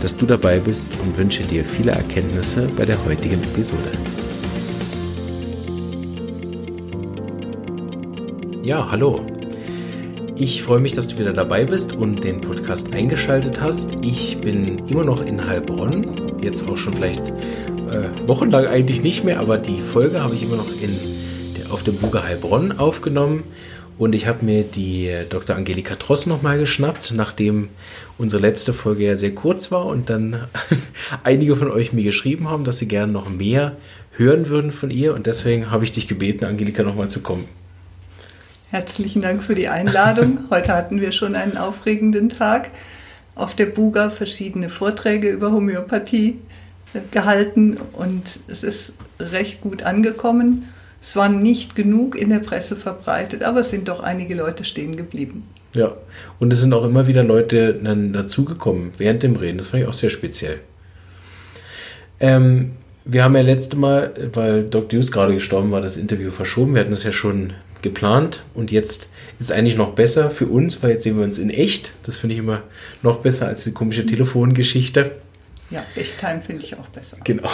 dass du dabei bist und wünsche dir viele Erkenntnisse bei der heutigen Episode. Ja, hallo. Ich freue mich, dass du wieder dabei bist und den Podcast eingeschaltet hast. Ich bin immer noch in Heilbronn, jetzt auch schon vielleicht äh, wochenlang eigentlich nicht mehr, aber die Folge habe ich immer noch in auf dem Buga Heilbronn aufgenommen. Und ich habe mir die Dr. Angelika Tross nochmal geschnappt, nachdem unsere letzte Folge ja sehr kurz war und dann einige von euch mir geschrieben haben, dass sie gerne noch mehr hören würden von ihr. Und deswegen habe ich dich gebeten, Angelika nochmal zu kommen. Herzlichen Dank für die Einladung. Heute hatten wir schon einen aufregenden Tag. Auf der Buga verschiedene Vorträge über Homöopathie gehalten und es ist recht gut angekommen. Es war nicht genug in der Presse verbreitet, aber es sind doch einige Leute stehen geblieben. Ja, und es sind auch immer wieder Leute dann dazugekommen während dem Reden. Das fand ich auch sehr speziell. Ähm, wir haben ja letzte Mal, weil Dr. Hughes gerade gestorben war, das Interview verschoben. Wir hatten das ja schon geplant und jetzt ist es eigentlich noch besser für uns, weil jetzt sehen wir uns in echt. Das finde ich immer noch besser als die komische Telefongeschichte. Ja, Echttime finde ich auch besser. Genau.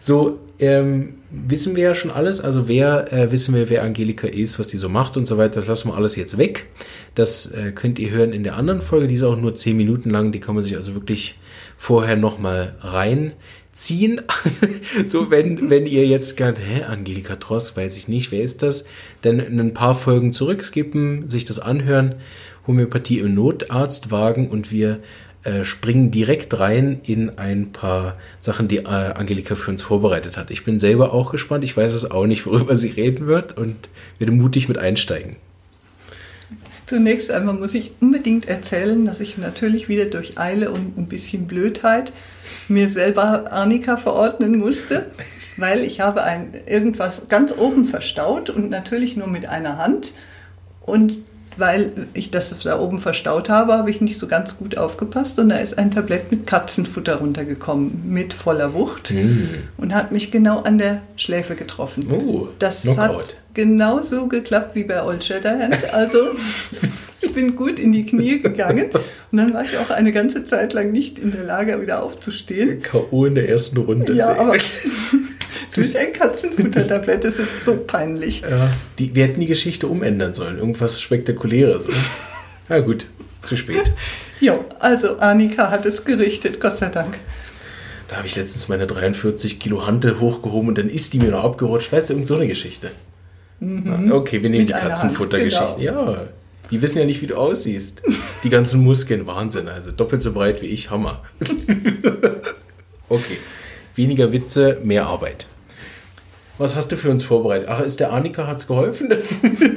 So, ähm, wissen wir ja schon alles. Also wer äh, wissen wir, wer Angelika ist, was die so macht und so weiter. Das lassen wir alles jetzt weg. Das äh, könnt ihr hören in der anderen Folge. Die ist auch nur 10 Minuten lang. Die kann man sich also wirklich vorher nochmal reinziehen. so, wenn, wenn ihr jetzt gerade, hä, Angelika Tross, weiß ich nicht, wer ist das? Dann ein paar Folgen zurückskippen, sich das anhören. Homöopathie im Notarztwagen und wir äh, springen direkt rein in ein paar Sachen, die äh, Angelika für uns vorbereitet hat. Ich bin selber auch gespannt. Ich weiß es auch nicht, worüber sie reden wird und werde mutig mit einsteigen. Zunächst einmal muss ich unbedingt erzählen, dass ich natürlich wieder durch Eile und ein bisschen Blödheit mir selber Arnika verordnen musste, weil ich habe ein, irgendwas ganz oben verstaut und natürlich nur mit einer Hand. Und weil ich das da oben verstaut habe, habe ich nicht so ganz gut aufgepasst und da ist ein Tablett mit Katzenfutter runtergekommen, mit voller Wucht mm. und hat mich genau an der Schläfe getroffen. Oh, das Knockout. hat genau so geklappt wie bei Old Shatterhand. Also ich bin gut in die Knie gegangen und dann war ich auch eine ganze Zeit lang nicht in der Lage, wieder aufzustehen. K.O. in der ersten Runde. Ja, aber durch ein Katzenfuttertablett. Das ist so peinlich. Ja, die, wir hätten die Geschichte umändern sollen. Irgendwas Spektakuläres. Oder? Ja, gut. Zu spät. Jo, also Annika hat es gerichtet, Gott sei Dank. Da habe ich letztens meine 43 Kilo Hantel hochgehoben und dann ist die mir noch abgerutscht. Weißt du, irgend so eine Geschichte. Mhm. Okay, wir nehmen Mit die Katzenfuttergeschichte. Genau. Ja, die wissen ja nicht, wie du aussiehst. Die ganzen Muskeln, Wahnsinn. Also doppelt so breit wie ich, Hammer. okay, weniger Witze, mehr Arbeit. Was hast du für uns vorbereitet? Ach, ist der Annika hat's geholfen?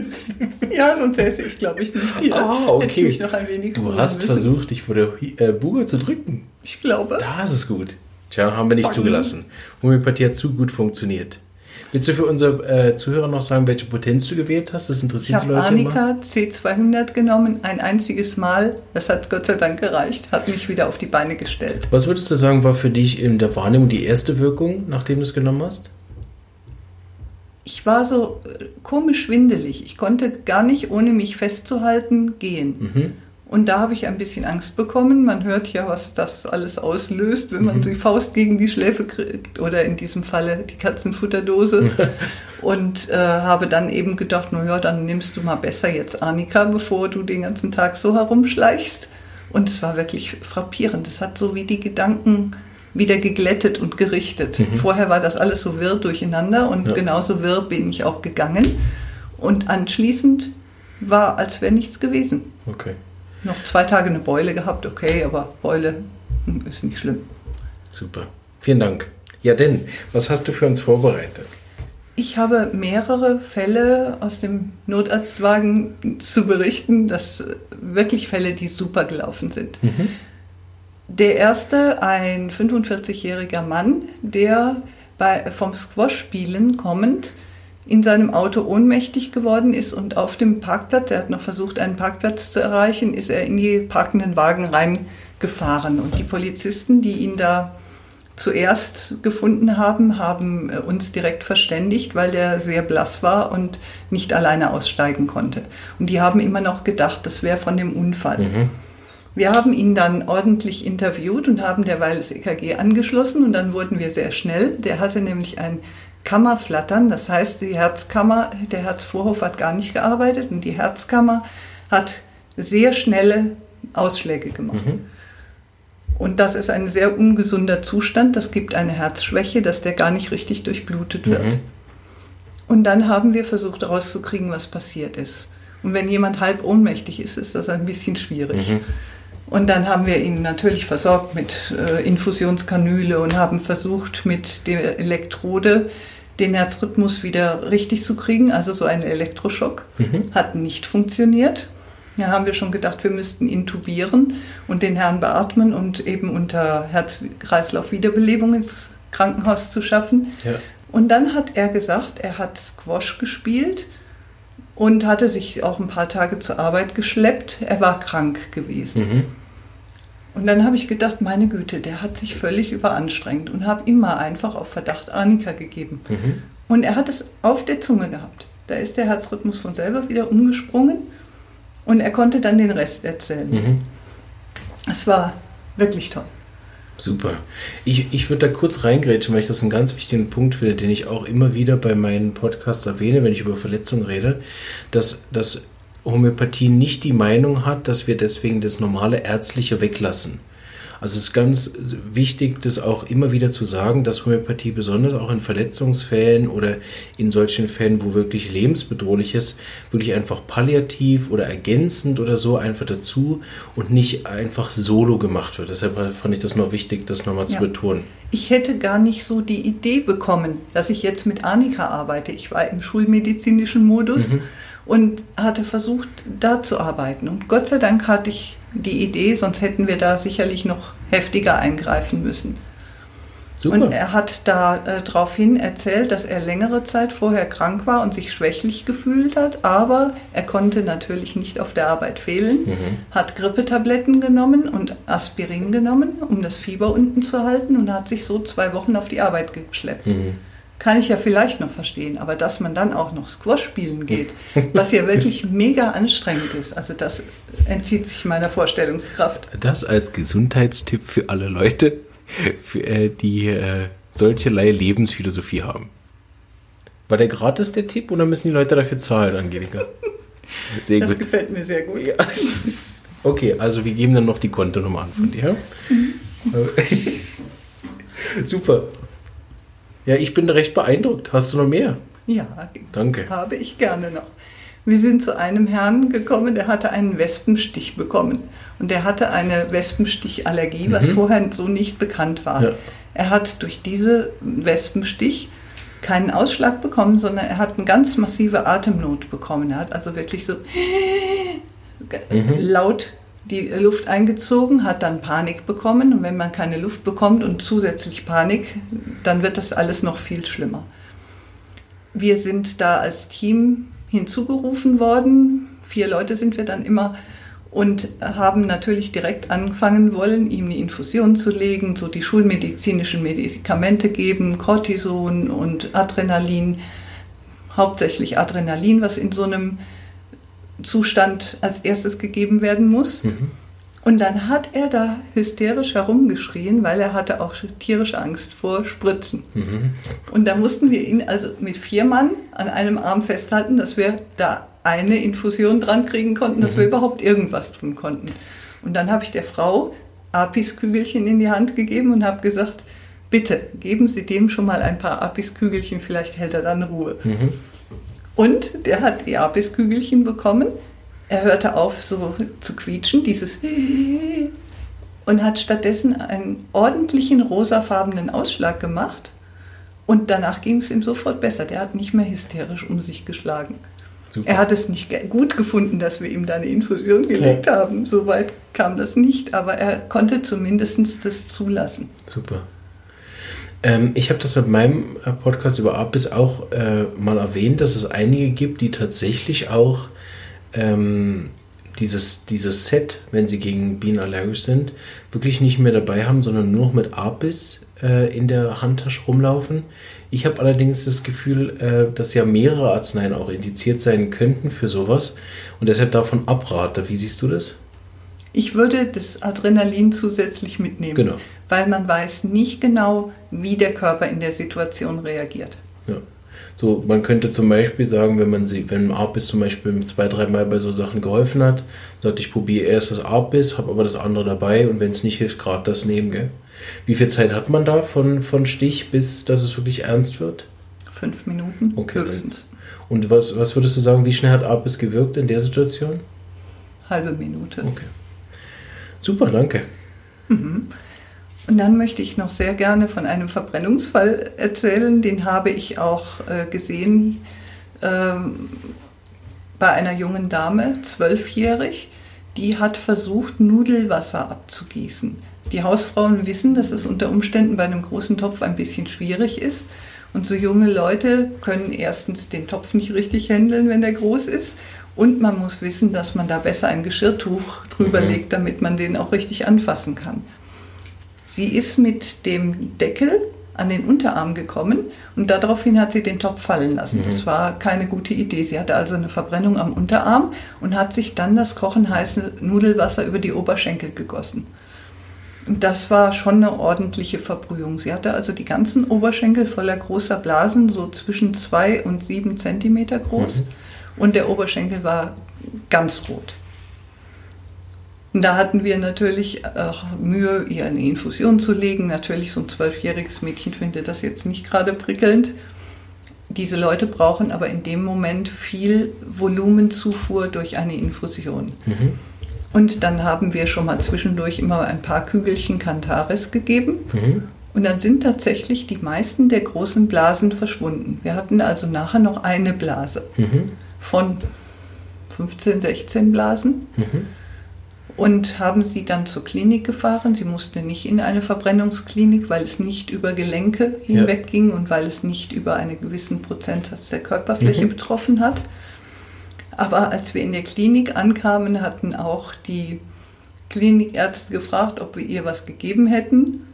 ja, sonst säße ich, glaube ich, nicht hier. Ah, okay. Ich noch ein wenig du hast müssen. versucht, dich vor der äh, Buga zu drücken. Ich glaube. Das ist gut. Tja, haben wir nicht Backen. zugelassen. Homöopathie hat zu gut funktioniert. Willst du für unsere äh, Zuhörer noch sagen, welche Potenz du gewählt hast? Das interessiert die Leute. Ich habe Arnika C200 genommen, ein einziges Mal. Das hat Gott sei Dank gereicht, hat mich wieder auf die Beine gestellt. Was würdest du sagen, war für dich in der Wahrnehmung die erste Wirkung, nachdem du es genommen hast? Ich war so äh, komisch schwindelig. Ich konnte gar nicht, ohne mich festzuhalten, gehen. Mhm. Und da habe ich ein bisschen Angst bekommen. Man hört ja, was das alles auslöst, wenn man mhm. die Faust gegen die Schläfe kriegt oder in diesem Falle die Katzenfutterdose. und äh, habe dann eben gedacht, naja, dann nimmst du mal besser jetzt Arnika, bevor du den ganzen Tag so herumschleichst. Und es war wirklich frappierend. Es hat so wie die Gedanken wieder geglättet und gerichtet. Mhm. Vorher war das alles so wirr durcheinander und ja. genauso wirr bin ich auch gegangen. Und anschließend war, als wäre nichts gewesen. Okay. Noch zwei Tage eine Beule gehabt, okay, aber Beule hm, ist nicht schlimm. Super. Vielen Dank. Ja, denn, was hast du für uns vorbereitet? Ich habe mehrere Fälle aus dem Notarztwagen zu berichten, dass wirklich Fälle, die super gelaufen sind. Mhm. Der erste, ein 45-jähriger Mann, der bei, vom Squash-Spielen kommend in seinem Auto ohnmächtig geworden ist und auf dem Parkplatz, er hat noch versucht, einen Parkplatz zu erreichen, ist er in die parkenden Wagen reingefahren. Und die Polizisten, die ihn da zuerst gefunden haben, haben äh, uns direkt verständigt, weil der sehr blass war und nicht alleine aussteigen konnte. Und die haben immer noch gedacht, das wäre von dem Unfall. Mhm. Wir haben ihn dann ordentlich interviewt und haben derweil das EKG angeschlossen und dann wurden wir sehr schnell. Der hatte nämlich ein Kammerflattern, das heißt, die Herzkammer, der Herzvorhof hat gar nicht gearbeitet und die Herzkammer hat sehr schnelle Ausschläge gemacht. Mhm. Und das ist ein sehr ungesunder Zustand. Das gibt eine Herzschwäche, dass der gar nicht richtig durchblutet wird. Mhm. Und dann haben wir versucht herauszukriegen, was passiert ist. Und wenn jemand halb ohnmächtig ist, ist das ein bisschen schwierig. Mhm. Und dann haben wir ihn natürlich versorgt mit äh, Infusionskanüle und haben versucht, mit der Elektrode den Herzrhythmus wieder richtig zu kriegen, also so ein Elektroschock. Mhm. Hat nicht funktioniert. Da haben wir schon gedacht, wir müssten intubieren und den Herrn beatmen und eben unter Herz-Kreislauf-Wiederbelebung ins Krankenhaus zu schaffen. Ja. Und dann hat er gesagt, er hat Squash gespielt und hatte sich auch ein paar Tage zur Arbeit geschleppt. Er war krank gewesen. Mhm. Und dann habe ich gedacht, meine Güte, der hat sich völlig überanstrengt und habe ihm mal einfach auf Verdacht Arnika gegeben. Mhm. Und er hat es auf der Zunge gehabt. Da ist der Herzrhythmus von selber wieder umgesprungen und er konnte dann den Rest erzählen. Mhm. Es war wirklich toll. Super. Ich, ich würde da kurz reingrätschen, weil ich das einen ganz wichtigen Punkt finde, den ich auch immer wieder bei meinen Podcasts erwähne, wenn ich über Verletzungen rede, dass, dass Homöopathie nicht die Meinung hat, dass wir deswegen das normale Ärztliche weglassen. Also es ist ganz wichtig, das auch immer wieder zu sagen, dass Homöopathie besonders auch in Verletzungsfällen oder in solchen Fällen, wo wirklich lebensbedrohlich ist, wirklich einfach palliativ oder ergänzend oder so einfach dazu und nicht einfach solo gemacht wird. Deshalb fand ich das noch wichtig, das nochmal ja. zu betonen. Ich hätte gar nicht so die Idee bekommen, dass ich jetzt mit Annika arbeite. Ich war im schulmedizinischen Modus. Mhm und hatte versucht, da zu arbeiten. Und Gott sei Dank hatte ich die Idee, sonst hätten wir da sicherlich noch heftiger eingreifen müssen. Super. Und er hat da äh, daraufhin erzählt, dass er längere Zeit vorher krank war und sich schwächlich gefühlt hat, aber er konnte natürlich nicht auf der Arbeit fehlen, mhm. hat Grippetabletten genommen und Aspirin genommen, um das Fieber unten zu halten und hat sich so zwei Wochen auf die Arbeit geschleppt. Mhm kann ich ja vielleicht noch verstehen, aber dass man dann auch noch Squash spielen geht, was ja wirklich mega anstrengend ist, also das entzieht sich meiner Vorstellungskraft. Das als Gesundheitstipp für alle Leute, für, äh, die äh, solcherlei Lebensphilosophie haben. War der gratis der Tipp oder müssen die Leute dafür zahlen, Angelika? Sehr das gut. gefällt mir sehr gut. Ja. Okay, also wir geben dann noch die Kontonummer an von dir. Mhm. Super. Ja, ich bin recht beeindruckt. Hast du noch mehr? Ja, danke. Habe ich gerne noch. Wir sind zu einem Herrn gekommen, der hatte einen Wespenstich bekommen. Und der hatte eine Wespenstichallergie, mhm. was vorher so nicht bekannt war. Ja. Er hat durch diese Wespenstich keinen Ausschlag bekommen, sondern er hat eine ganz massive Atemnot bekommen. Er hat also wirklich so mhm. laut die Luft eingezogen, hat dann Panik bekommen. Und wenn man keine Luft bekommt und zusätzlich Panik, dann wird das alles noch viel schlimmer. Wir sind da als Team hinzugerufen worden. Vier Leute sind wir dann immer und haben natürlich direkt anfangen wollen, ihm eine Infusion zu legen, so die schulmedizinischen Medikamente geben, Cortison und Adrenalin, hauptsächlich Adrenalin, was in so einem Zustand als erstes gegeben werden muss. Mhm. Und dann hat er da hysterisch herumgeschrien, weil er hatte auch tierische Angst vor Spritzen. Mhm. Und da mussten wir ihn also mit vier Mann an einem Arm festhalten, dass wir da eine Infusion dran kriegen konnten, dass mhm. wir überhaupt irgendwas tun konnten. Und dann habe ich der Frau Apis-Kügelchen in die Hand gegeben und habe gesagt, bitte geben Sie dem schon mal ein paar Apis-Kügelchen, vielleicht hält er dann Ruhe. Mhm. Und der hat die Abiskügelchen bekommen. Er hörte auf, so zu quietschen, dieses und hat stattdessen einen ordentlichen rosafarbenen Ausschlag gemacht. Und danach ging es ihm sofort besser. Der hat nicht mehr hysterisch um sich geschlagen. Super. Er hat es nicht gut gefunden, dass wir ihm da eine Infusion gelegt ja. haben. Soweit kam das nicht, aber er konnte zumindest das zulassen. Super. Ähm, ich habe das in meinem äh, Podcast über Apis auch äh, mal erwähnt, dass es einige gibt, die tatsächlich auch ähm, dieses, dieses Set, wenn sie gegen Bienen allergisch sind, wirklich nicht mehr dabei haben, sondern nur noch mit Apis äh, in der Handtasche rumlaufen. Ich habe allerdings das Gefühl, äh, dass ja mehrere Arzneien auch indiziert sein könnten für sowas und deshalb davon abrate. Wie siehst du das? Ich würde das Adrenalin zusätzlich mitnehmen, Genau. weil man weiß nicht genau, wie der Körper in der Situation reagiert. Ja. So, man könnte zum Beispiel sagen, wenn man sie, wenn Arbis zum Beispiel zwei, dreimal bei so Sachen geholfen hat, sagt, ich probiere erst das Arbis, habe aber das andere dabei und wenn es nicht hilft, gerade das nehmen, gell? Wie viel Zeit hat man da von, von Stich bis, dass es wirklich ernst wird? Fünf Minuten Okay, höchstens. Und was, was würdest du sagen, wie schnell hat Arbis gewirkt in der Situation? Halbe Minute. Okay. Super, danke. Und dann möchte ich noch sehr gerne von einem Verbrennungsfall erzählen. Den habe ich auch äh, gesehen ähm, bei einer jungen Dame, zwölfjährig. Die hat versucht, Nudelwasser abzugießen. Die Hausfrauen wissen, dass es unter Umständen bei einem großen Topf ein bisschen schwierig ist. Und so junge Leute können erstens den Topf nicht richtig handeln, wenn der groß ist. Und man muss wissen, dass man da besser ein Geschirrtuch drüber Mhm. legt, damit man den auch richtig anfassen kann. Sie ist mit dem Deckel an den Unterarm gekommen und daraufhin hat sie den Topf fallen lassen. Das war keine gute Idee. Sie hatte also eine Verbrennung am Unterarm und hat sich dann das kochenheiße Nudelwasser über die Oberschenkel gegossen. Und das war schon eine ordentliche Verbrühung. Sie hatte also die ganzen Oberschenkel voller großer Blasen, so zwischen zwei und sieben Zentimeter groß. Und der Oberschenkel war ganz rot. Und da hatten wir natürlich auch Mühe, ihr eine Infusion zu legen. Natürlich, so ein zwölfjähriges Mädchen findet das jetzt nicht gerade prickelnd. Diese Leute brauchen aber in dem Moment viel Volumenzufuhr durch eine Infusion. Mhm. Und dann haben wir schon mal zwischendurch immer ein paar Kügelchen Cantaris gegeben. Mhm. Und dann sind tatsächlich die meisten der großen Blasen verschwunden. Wir hatten also nachher noch eine Blase Mhm. Von 15, 16 Blasen Mhm. und haben sie dann zur Klinik gefahren. Sie musste nicht in eine Verbrennungsklinik, weil es nicht über Gelenke hinweg ging und weil es nicht über einen gewissen Prozentsatz der Körperfläche Mhm. betroffen hat. Aber als wir in der Klinik ankamen, hatten auch die Klinikärzte gefragt, ob wir ihr was gegeben hätten.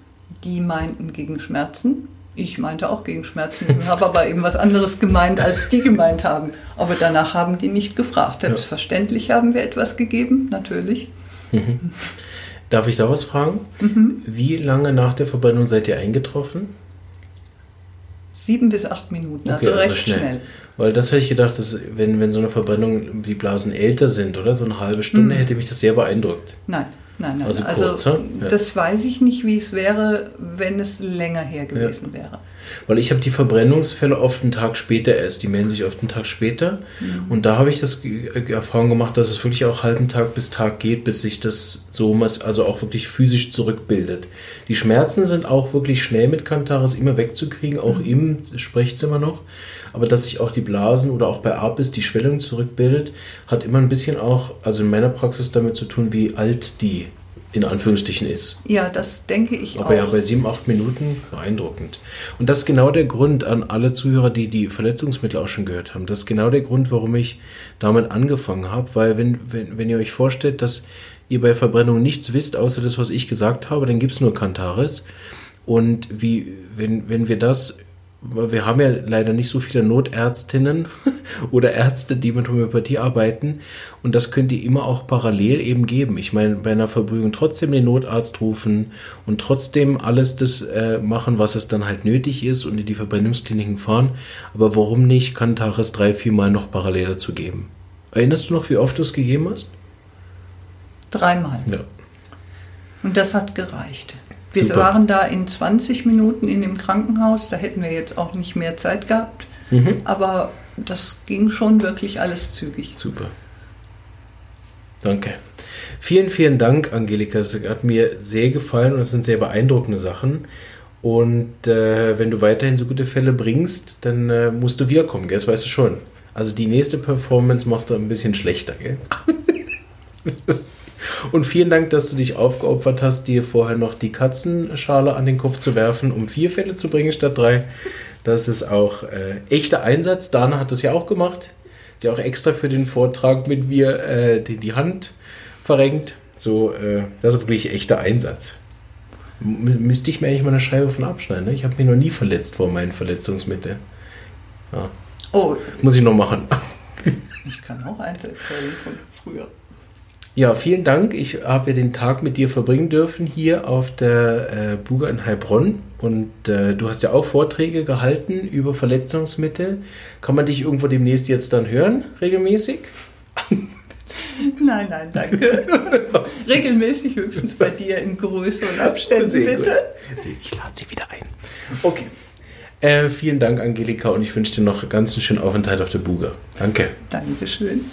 Die meinten gegen Schmerzen. Ich meinte auch gegen Schmerzen, habe aber eben was anderes gemeint, als die gemeint haben. Aber danach haben die nicht gefragt. Selbstverständlich haben wir etwas gegeben, natürlich. Darf ich da was fragen? Mhm. Wie lange nach der Verbrennung seid ihr eingetroffen? Sieben bis acht Minuten, Okay, also also recht schnell. schnell. Weil das hätte ich gedacht, dass wenn, wenn so eine Verbrennung, die Blasen älter sind, oder? So eine halbe Stunde, Mhm. hätte mich das sehr beeindruckt. Nein, nein, nein. Also kurzer, ja. das weiß ich nicht, wie es wäre, wenn es länger her gewesen wäre. Weil ich habe die Verbrennungsfälle oft einen Tag später erst, die melden sich oft einen Tag später. Mhm. Und da habe ich das äh, Erfahrung gemacht, dass es wirklich auch halben Tag bis Tag geht, bis sich das so also auch wirklich physisch zurückbildet. Die Schmerzen sind auch wirklich schnell mit Kantaris immer wegzukriegen, auch im Sprechzimmer noch. Aber dass sich auch die Blasen oder auch bei Apis die Schwellung zurückbildet, hat immer ein bisschen auch, also in meiner Praxis damit zu tun, wie alt die in Anführungsstrichen ist. Ja, das denke ich Aber auch. ja, bei sieben, acht Minuten beeindruckend. Und das ist genau der Grund an alle Zuhörer, die die Verletzungsmittel auch schon gehört haben. Das ist genau der Grund, warum ich damit angefangen habe. Weil wenn, wenn, wenn ihr euch vorstellt, dass ihr bei Verbrennung nichts wisst, außer das, was ich gesagt habe, dann gibt es nur Kantaris. Und wie, wenn, wenn wir das, wir haben ja leider nicht so viele Notärztinnen oder Ärzte, die mit Homöopathie arbeiten. Und das könnt ihr immer auch parallel eben geben. Ich meine, bei einer Verbrühung trotzdem den Notarzt rufen und trotzdem alles das äh, machen, was es dann halt nötig ist und in die Verbrennungskliniken fahren. Aber warum nicht Kantaris drei, vier Mal noch parallel dazu geben? Erinnerst du noch, wie oft du es gegeben hast? Dreimal. Ja. Und das hat gereicht. Wir Super. waren da in 20 Minuten in dem Krankenhaus. Da hätten wir jetzt auch nicht mehr Zeit gehabt. Mhm. Aber das ging schon wirklich alles zügig. Super. Danke. Vielen, vielen Dank, Angelika. Es hat mir sehr gefallen und es sind sehr beeindruckende Sachen. Und äh, wenn du weiterhin so gute Fälle bringst, dann äh, musst du wiederkommen, gell? das weißt du schon. Also die nächste Performance machst du ein bisschen schlechter, gell? Und vielen Dank, dass du dich aufgeopfert hast, dir vorher noch die Katzenschale an den Kopf zu werfen, um vier Fälle zu bringen statt drei. Das ist auch äh, echter Einsatz. Dana hat das ja auch gemacht. Sie hat auch extra für den Vortrag mit mir äh, die, die Hand verrenkt. So, äh, das ist wirklich echter Einsatz. M müsste ich mir eigentlich mal eine Scheibe von abschneiden. Ne? Ich habe mich noch nie verletzt vor meinen Verletzungsmitteln. Ja. Oh. Muss ich noch machen. Ich kann auch eins erzählen von früher. Ja, vielen Dank. Ich habe ja den Tag mit dir verbringen dürfen hier auf der äh, Buga in Heilbronn. Und äh, du hast ja auch Vorträge gehalten über Verletzungsmittel. Kann man dich irgendwo demnächst jetzt dann hören, regelmäßig? Nein, nein, danke. Regelmäßig höchstens bei dir in größeren Abständen, Sehr bitte. Gut. Ich lade sie wieder ein. Okay. Äh, vielen Dank, Angelika, und ich wünsche dir noch ganz einen schönen Aufenthalt auf der Buga. Danke. Dankeschön.